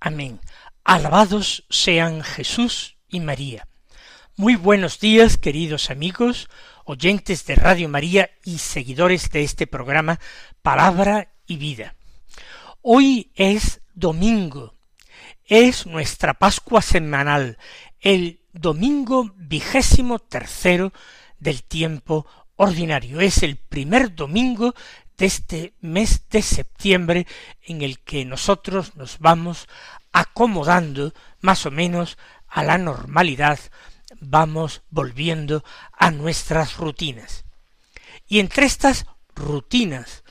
Amén. Alabados sean Jesús y María. Muy buenos días, queridos amigos, oyentes de Radio María y seguidores de este programa Palabra y Vida. Hoy es domingo, es nuestra Pascua semanal, el domingo vigésimo tercero del tiempo ordinario. Es el primer domingo de este mes de septiembre en el que nosotros nos vamos acomodando más o menos a la normalidad, vamos volviendo a nuestras rutinas. Y entre estas rutinas,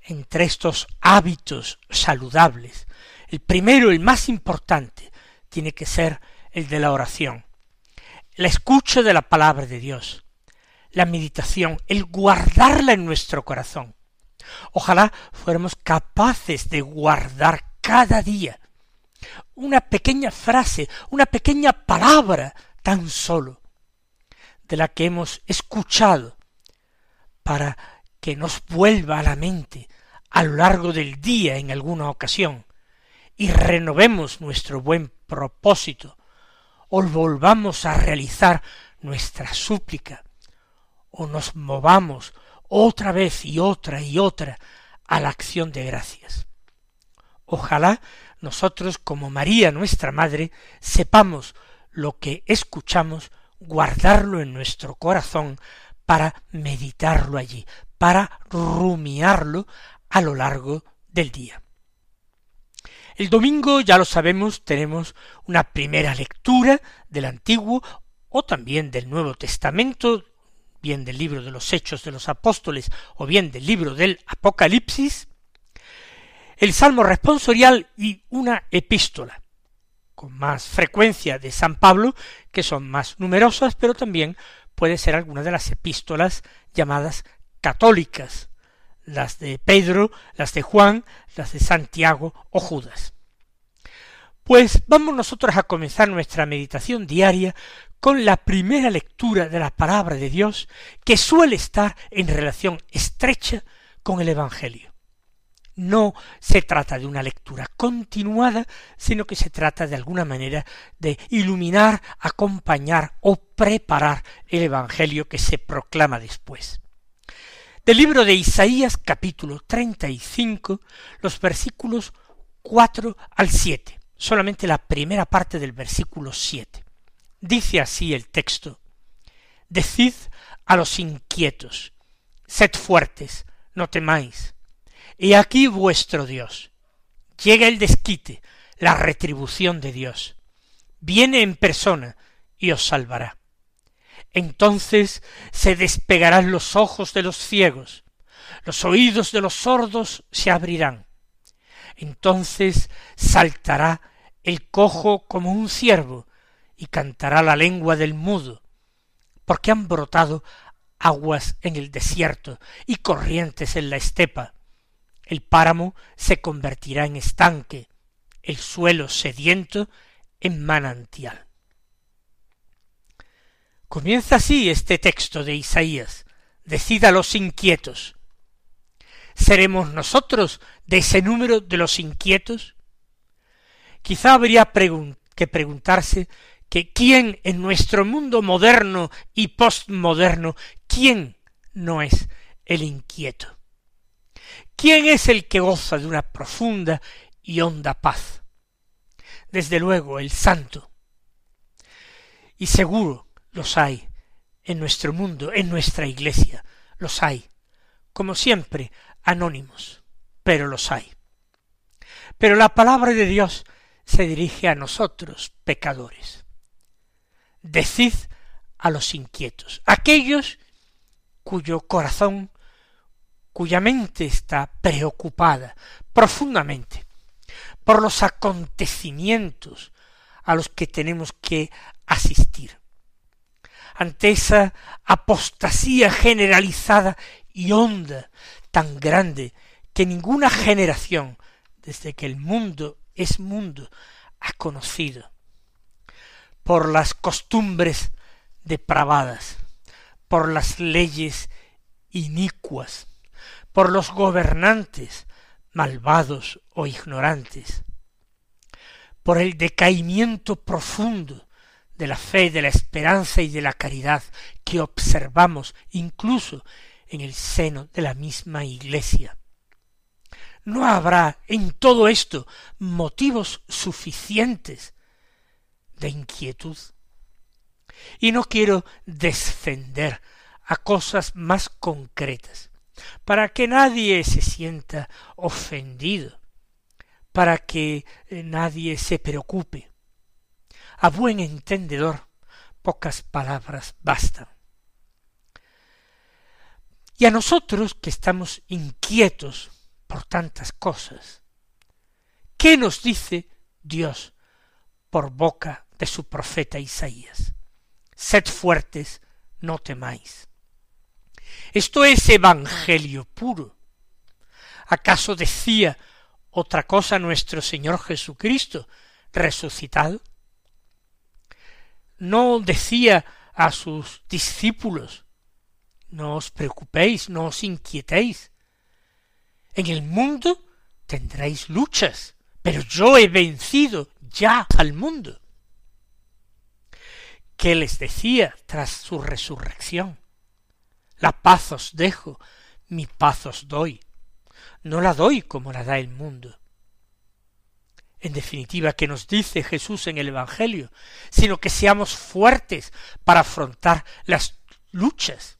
entre estos hábitos saludables, el primero, el más importante, tiene que ser el de la oración, la escucha de la palabra de Dios, la meditación, el guardarla en nuestro corazón. Ojalá fuéramos capaces de guardar cada día una pequeña frase, una pequeña palabra tan solo de la que hemos escuchado para que nos vuelva a la mente a lo largo del día en alguna ocasión y renovemos nuestro buen propósito o volvamos a realizar nuestra súplica o nos movamos otra vez y otra y otra a la acción de gracias. Ojalá nosotros, como María nuestra Madre, sepamos lo que escuchamos, guardarlo en nuestro corazón para meditarlo allí, para rumiarlo a lo largo del día. El domingo, ya lo sabemos, tenemos una primera lectura del Antiguo o también del Nuevo Testamento, bien del libro de los Hechos de los Apóstoles o bien del libro del Apocalipsis, el Salmo responsorial y una epístola, con más frecuencia de San Pablo, que son más numerosas, pero también puede ser alguna de las epístolas llamadas católicas, las de Pedro, las de Juan, las de Santiago o Judas. Pues vamos nosotros a comenzar nuestra meditación diaria con la primera lectura de la palabra de Dios que suele estar en relación estrecha con el Evangelio. No se trata de una lectura continuada, sino que se trata de alguna manera de iluminar, acompañar o preparar el Evangelio que se proclama después. Del libro de Isaías capítulo treinta y cinco, los versículos cuatro al siete, solamente la primera parte del versículo siete. Dice así el texto Decid a los inquietos, sed fuertes, no temáis. Y aquí vuestro Dios. Llega el desquite, la retribución de Dios. Viene en persona y os salvará. Entonces se despegarán los ojos de los ciegos, los oídos de los sordos se abrirán. Entonces saltará el cojo como un ciervo, y cantará la lengua del mudo, porque han brotado aguas en el desierto y corrientes en la estepa. El páramo se convertirá en estanque, el suelo sediento en manantial. Comienza así este texto de Isaías. Decida a los inquietos. ¿Seremos nosotros de ese número de los inquietos? Quizá habría que preguntarse que quién en nuestro mundo moderno y postmoderno, quién no es el inquieto. ¿Quién es el que goza de una profunda y honda paz? Desde luego el santo. Y seguro los hay en nuestro mundo, en nuestra iglesia, los hay, como siempre, anónimos, pero los hay. Pero la palabra de Dios se dirige a nosotros, pecadores decid a los inquietos, aquellos cuyo corazón, cuya mente está preocupada profundamente por los acontecimientos a los que tenemos que asistir. Ante esa apostasía generalizada y honda tan grande que ninguna generación desde que el mundo es mundo ha conocido, por las costumbres depravadas, por las leyes inicuas, por los gobernantes malvados o ignorantes, por el decaimiento profundo de la fe, de la esperanza y de la caridad que observamos incluso en el seno de la misma Iglesia. No habrá en todo esto motivos suficientes de inquietud. Y no quiero descender a cosas más concretas, para que nadie se sienta ofendido, para que eh, nadie se preocupe. A buen entendedor, pocas palabras bastan. Y a nosotros que estamos inquietos por tantas cosas, ¿qué nos dice Dios por boca de su profeta Isaías? Sed fuertes, no temáis. Esto es evangelio puro. ¿Acaso decía otra cosa nuestro Señor Jesucristo resucitado? No decía a sus discípulos, no os preocupéis, no os inquietéis. En el mundo tendréis luchas, pero yo he vencido ya al mundo. ¿Qué les decía tras su resurrección? La paz os dejo, mi paz os doy. No la doy como la da el mundo. En definitiva, ¿qué nos dice Jesús en el Evangelio? Sino que seamos fuertes para afrontar las luchas.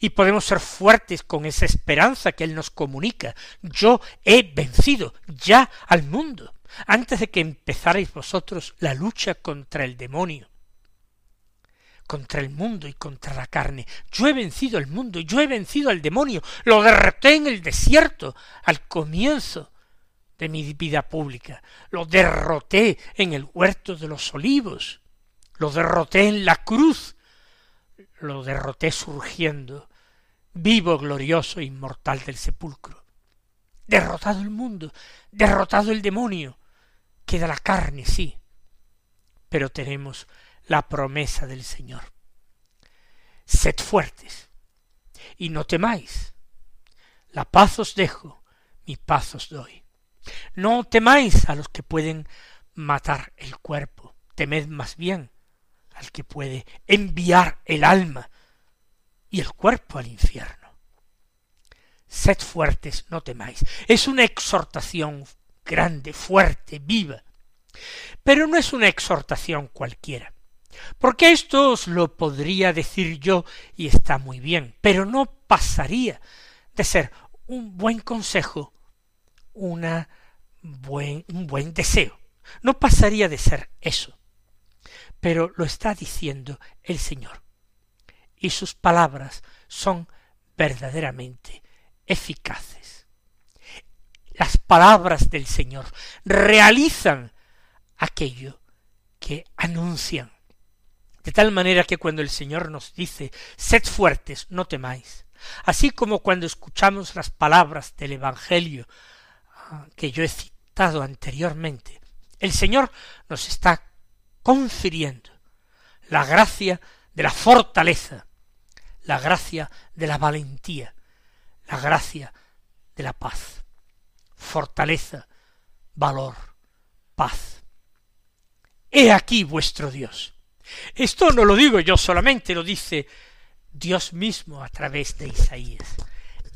Y podemos ser fuertes con esa esperanza que Él nos comunica. Yo he vencido ya al mundo, antes de que empezarais vosotros la lucha contra el demonio contra el mundo y contra la carne. Yo he vencido el mundo, yo he vencido al demonio, lo derroté en el desierto al comienzo de mi vida pública, lo derroté en el huerto de los olivos, lo derroté en la cruz, lo derroté surgiendo, vivo, glorioso, inmortal del sepulcro. Derrotado el mundo, derrotado el demonio, queda la carne, sí, pero tenemos la promesa del Señor. Sed fuertes y no temáis. La paz os dejo, mi paz os doy. No temáis a los que pueden matar el cuerpo, temed más bien al que puede enviar el alma y el cuerpo al infierno. Sed fuertes, no temáis. Es una exhortación grande, fuerte, viva. Pero no es una exhortación cualquiera. Porque esto os lo podría decir yo y está muy bien, pero no pasaría de ser un buen consejo, una buen, un buen deseo. No pasaría de ser eso. Pero lo está diciendo el Señor. Y sus palabras son verdaderamente eficaces. Las palabras del Señor realizan aquello que anuncian de tal manera que cuando el Señor nos dice, sed fuertes, no temáis, así como cuando escuchamos las palabras del Evangelio ah, que yo he citado anteriormente, el Señor nos está confiriendo la gracia de la fortaleza, la gracia de la valentía, la gracia de la paz, fortaleza, valor, paz. He aquí vuestro Dios. Esto no lo digo yo solamente, lo dice Dios mismo a través de Isaías.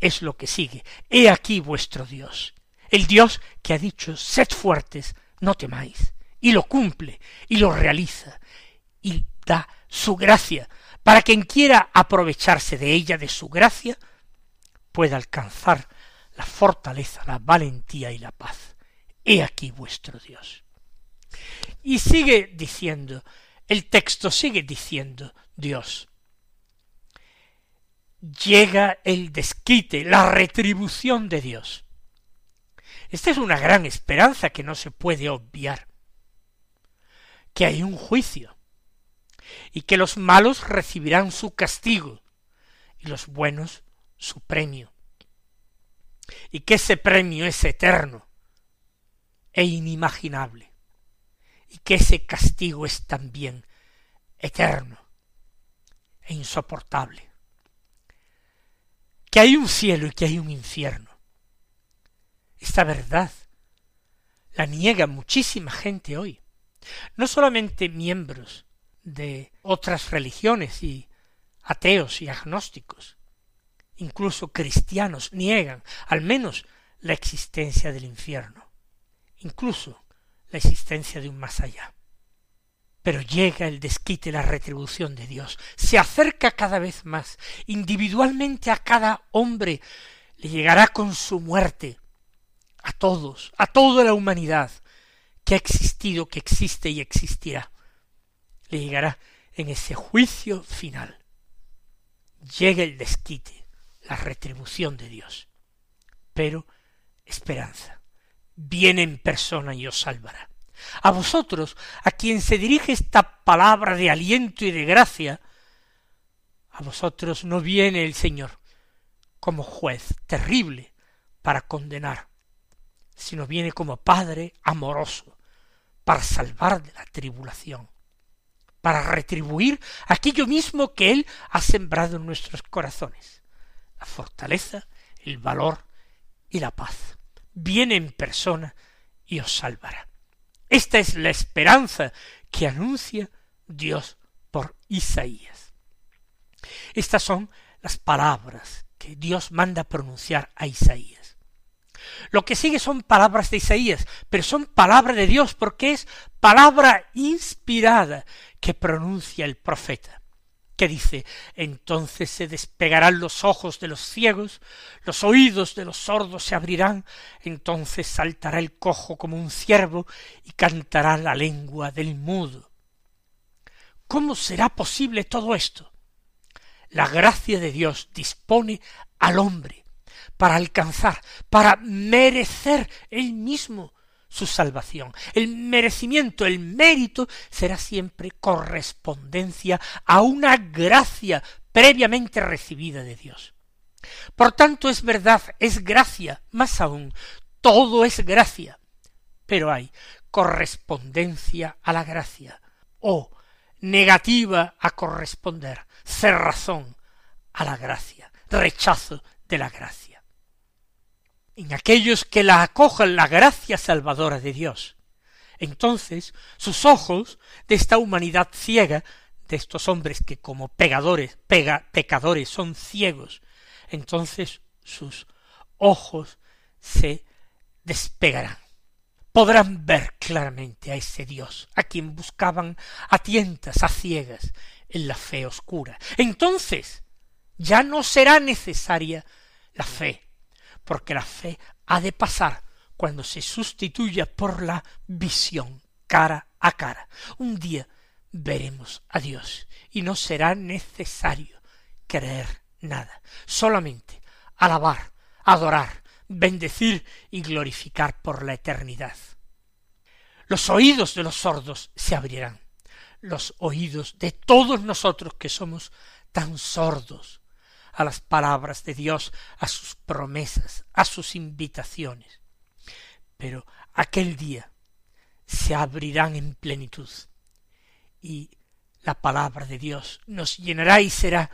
Es lo que sigue. He aquí vuestro Dios, el Dios que ha dicho, sed fuertes, no temáis, y lo cumple, y lo realiza, y da su gracia, para quien quiera aprovecharse de ella, de su gracia, pueda alcanzar la fortaleza, la valentía y la paz. He aquí vuestro Dios. Y sigue diciendo, el texto sigue diciendo Dios. Llega el desquite, la retribución de Dios. Esta es una gran esperanza que no se puede obviar. Que hay un juicio y que los malos recibirán su castigo y los buenos su premio. Y que ese premio es eterno e inimaginable y que ese castigo es también eterno e insoportable. Que hay un cielo y que hay un infierno. Esta verdad la niega muchísima gente hoy. No solamente miembros de otras religiones y ateos y agnósticos, incluso cristianos niegan al menos la existencia del infierno, incluso la existencia de un más allá. Pero llega el desquite, la retribución de Dios, se acerca cada vez más, individualmente a cada hombre, le llegará con su muerte, a todos, a toda la humanidad que ha existido, que existe y existirá, le llegará en ese juicio final. Llega el desquite, la retribución de Dios. Pero esperanza, viene en persona y os salvará. A vosotros, a quien se dirige esta palabra de aliento y de gracia, a vosotros no viene el Señor como juez terrible para condenar, sino viene como Padre amoroso para salvar de la tribulación, para retribuir aquello mismo que Él ha sembrado en nuestros corazones, la fortaleza, el valor y la paz. Viene en persona y os salvará. Esta es la esperanza que anuncia Dios por Isaías. Estas son las palabras que Dios manda pronunciar a Isaías. Lo que sigue son palabras de Isaías, pero son palabra de Dios porque es palabra inspirada que pronuncia el profeta dice entonces se despegarán los ojos de los ciegos, los oídos de los sordos se abrirán, entonces saltará el cojo como un ciervo y cantará la lengua del mudo. ¿Cómo será posible todo esto? La gracia de Dios dispone al hombre para alcanzar, para merecer él mismo su salvación. El merecimiento, el mérito será siempre correspondencia a una gracia previamente recibida de Dios. Por tanto, es verdad, es gracia, más aún, todo es gracia, pero hay correspondencia a la gracia, o negativa a corresponder, cerrazón a la gracia, rechazo de la gracia en aquellos que la acojan la gracia salvadora de Dios. Entonces sus ojos de esta humanidad ciega, de estos hombres que como pegadores, pega, pecadores son ciegos, entonces sus ojos se despegarán. Podrán ver claramente a ese Dios, a quien buscaban a tientas, a ciegas, en la fe oscura. Entonces ya no será necesaria la fe porque la fe ha de pasar cuando se sustituya por la visión cara a cara. Un día veremos a Dios y no será necesario creer nada, solamente alabar, adorar, bendecir y glorificar por la eternidad. Los oídos de los sordos se abrirán, los oídos de todos nosotros que somos tan sordos a las palabras de Dios, a sus promesas, a sus invitaciones. Pero aquel día se abrirán en plenitud y la palabra de Dios nos llenará y será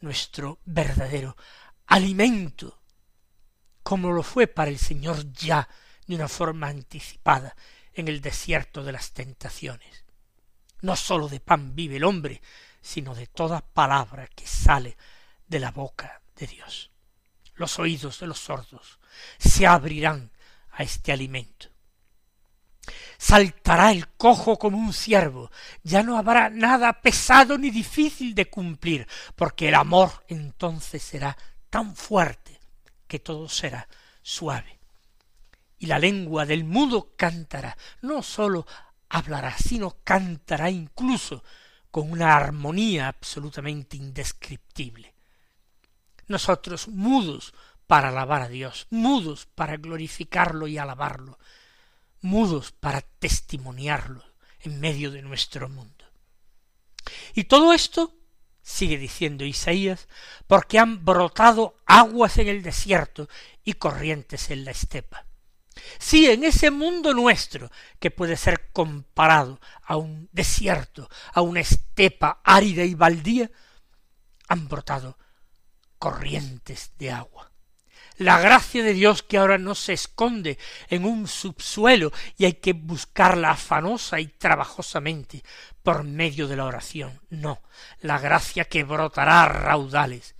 nuestro verdadero alimento, como lo fue para el Señor ya de una forma anticipada en el desierto de las tentaciones. No sólo de pan vive el hombre, sino de toda palabra que sale de la boca de Dios. Los oídos de los sordos se abrirán a este alimento. Saltará el cojo como un ciervo, ya no habrá nada pesado ni difícil de cumplir, porque el amor entonces será tan fuerte que todo será suave. Y la lengua del mudo cantará, no sólo hablará, sino cantará incluso con una armonía absolutamente indescriptible nosotros mudos para alabar a Dios, mudos para glorificarlo y alabarlo, mudos para testimoniarlo en medio de nuestro mundo. Y todo esto, sigue diciendo Isaías, porque han brotado aguas en el desierto y corrientes en la estepa. Sí, en ese mundo nuestro, que puede ser comparado a un desierto, a una estepa árida y baldía, han brotado corrientes de agua. La gracia de Dios que ahora no se esconde en un subsuelo y hay que buscarla afanosa y trabajosamente por medio de la oración. No, la gracia que brotará a raudales.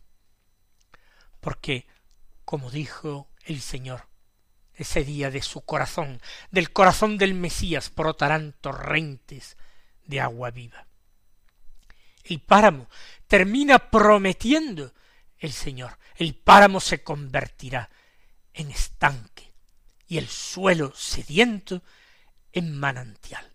Porque, como dijo el Señor, ese día de su corazón, del corazón del Mesías, brotarán torrentes de agua viva. El páramo termina prometiendo el Señor. El páramo se convertirá en estanque y el suelo sediento en manantial.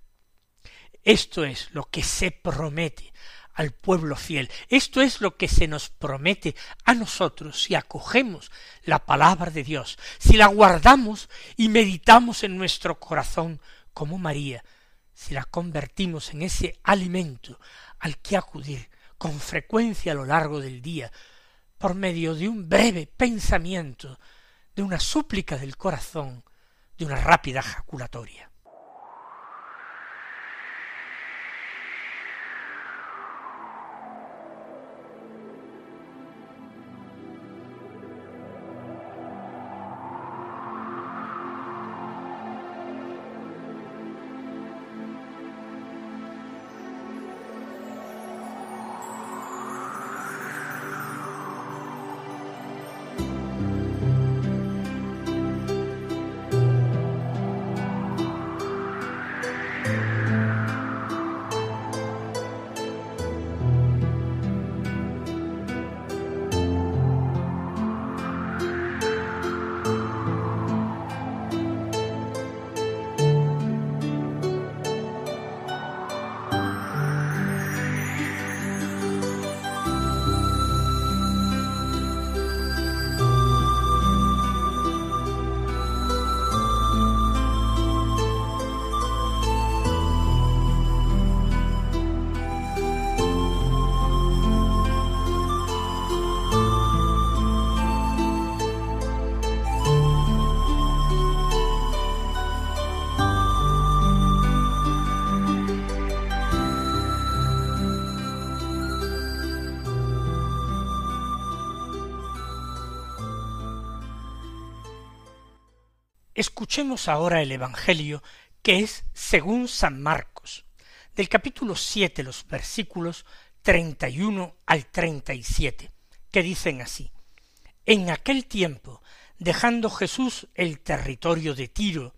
Esto es lo que se promete al pueblo fiel. Esto es lo que se nos promete a nosotros si acogemos la palabra de Dios, si la guardamos y meditamos en nuestro corazón como María, si la convertimos en ese alimento al que acudir con frecuencia a lo largo del día, por medio de un breve pensamiento, de una súplica del corazón, de una rápida jaculatoria. Escuchemos ahora el Evangelio que es según San Marcos, del capítulo siete los versículos treinta y uno al treinta y siete, que dicen así En aquel tiempo, dejando Jesús el territorio de Tiro,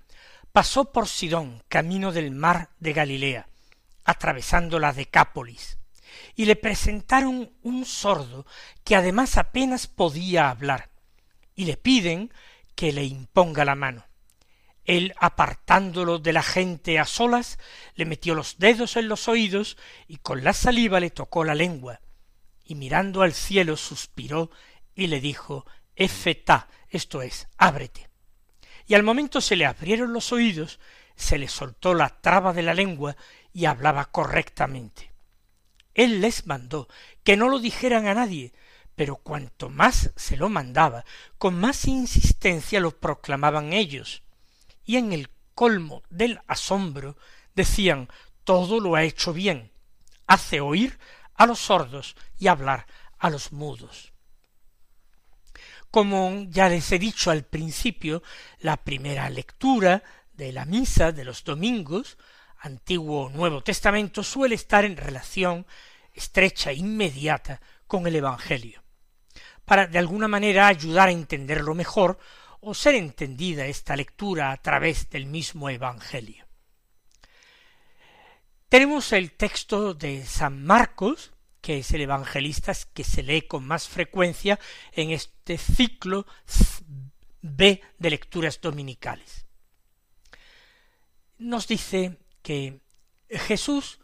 pasó por Sidón, camino del mar de Galilea, atravesando la Decápolis, y le presentaron un sordo que además apenas podía hablar, y le piden que le imponga la mano. Él, apartándolo de la gente a solas, le metió los dedos en los oídos y con la saliva le tocó la lengua, y mirando al cielo suspiró y le dijo Efetá, esto es, ábrete. Y al momento se le abrieron los oídos, se le soltó la traba de la lengua y hablaba correctamente. Él les mandó que no lo dijeran a nadie, pero cuanto más se lo mandaba, con más insistencia lo proclamaban ellos, y en el colmo del asombro decían todo lo ha hecho bien, hace oír a los sordos y hablar a los mudos. Como ya les he dicho al principio, la primera lectura de la misa de los domingos, Antiguo o Nuevo Testamento, suele estar en relación estrecha e inmediata con el Evangelio, para de alguna manera ayudar a entenderlo mejor o ser entendida esta lectura a través del mismo Evangelio. Tenemos el texto de San Marcos, que es el evangelista que se lee con más frecuencia en este ciclo B de lecturas dominicales. Nos dice que Jesús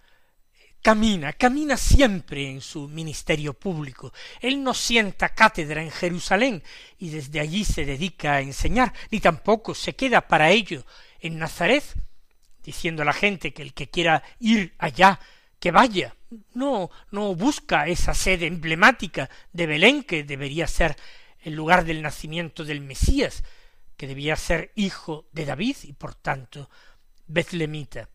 camina, camina siempre en su ministerio público. Él no sienta cátedra en Jerusalén y desde allí se dedica a enseñar, ni tampoco se queda para ello en Nazaret, diciendo a la gente que el que quiera ir allá, que vaya. No, no busca esa sede emblemática de Belén, que debería ser el lugar del nacimiento del Mesías, que debía ser hijo de David y por tanto Betlemita.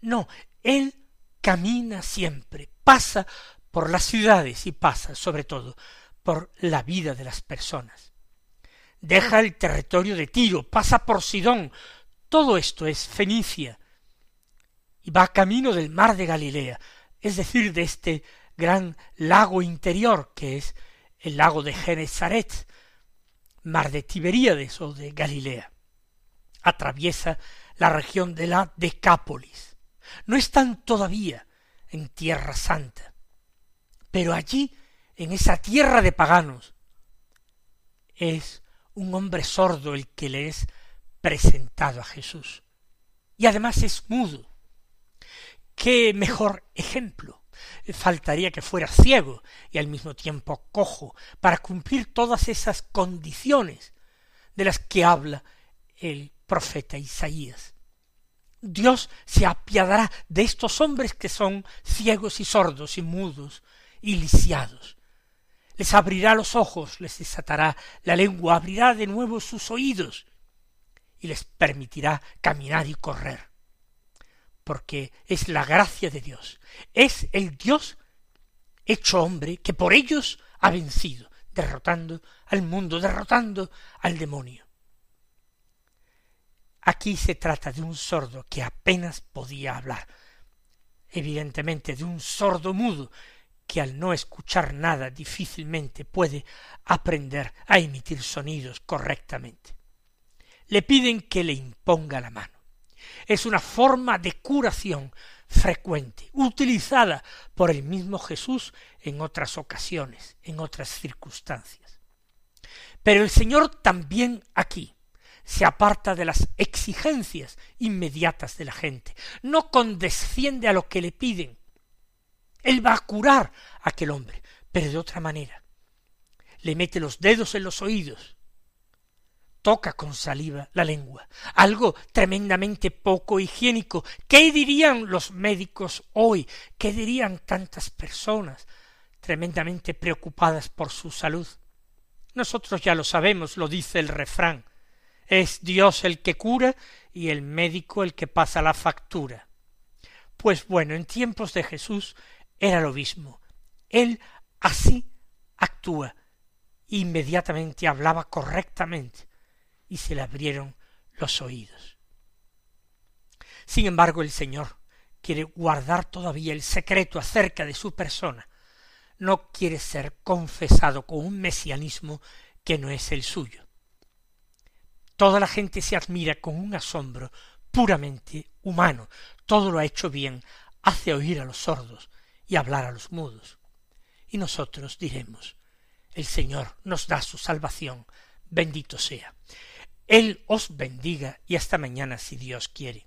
No, él camina siempre, pasa por las ciudades y pasa sobre todo por la vida de las personas. Deja el territorio de Tiro, pasa por Sidón, todo esto es Fenicia, y va camino del mar de Galilea, es decir, de este gran lago interior que es el lago de Genezaret, mar de Tiberíades o de Galilea. Atraviesa la región de la Decápolis. No están todavía en Tierra Santa, pero allí, en esa tierra de paganos, es un hombre sordo el que le es presentado a Jesús. Y además es mudo. ¿Qué mejor ejemplo? Faltaría que fuera ciego y al mismo tiempo cojo para cumplir todas esas condiciones de las que habla el profeta Isaías. Dios se apiadará de estos hombres que son ciegos y sordos y mudos y lisiados. Les abrirá los ojos, les desatará la lengua, abrirá de nuevo sus oídos y les permitirá caminar y correr porque es la gracia de Dios, es el Dios hecho hombre que por ellos ha vencido, derrotando al mundo, derrotando al demonio. Aquí se trata de un sordo que apenas podía hablar, evidentemente de un sordo mudo que al no escuchar nada difícilmente puede aprender a emitir sonidos correctamente. Le piden que le imponga la mano es una forma de curación frecuente, utilizada por el mismo Jesús en otras ocasiones, en otras circunstancias. Pero el Señor también aquí se aparta de las exigencias inmediatas de la gente, no condesciende a lo que le piden. Él va a curar a aquel hombre, pero de otra manera. Le mete los dedos en los oídos, toca con saliva la lengua, algo tremendamente poco higiénico. ¿Qué dirían los médicos hoy? ¿Qué dirían tantas personas tremendamente preocupadas por su salud? Nosotros ya lo sabemos, lo dice el refrán. Es Dios el que cura y el médico el que pasa la factura. Pues bueno, en tiempos de Jesús era lo mismo. Él así actúa. Inmediatamente hablaba correctamente y se le abrieron los oídos. Sin embargo, el Señor quiere guardar todavía el secreto acerca de su persona, no quiere ser confesado con un mesianismo que no es el suyo. Toda la gente se admira con un asombro puramente humano, todo lo ha hecho bien, hace oír a los sordos y hablar a los mudos. Y nosotros diremos, el Señor nos da su salvación, bendito sea. Él os bendiga y hasta mañana si Dios quiere.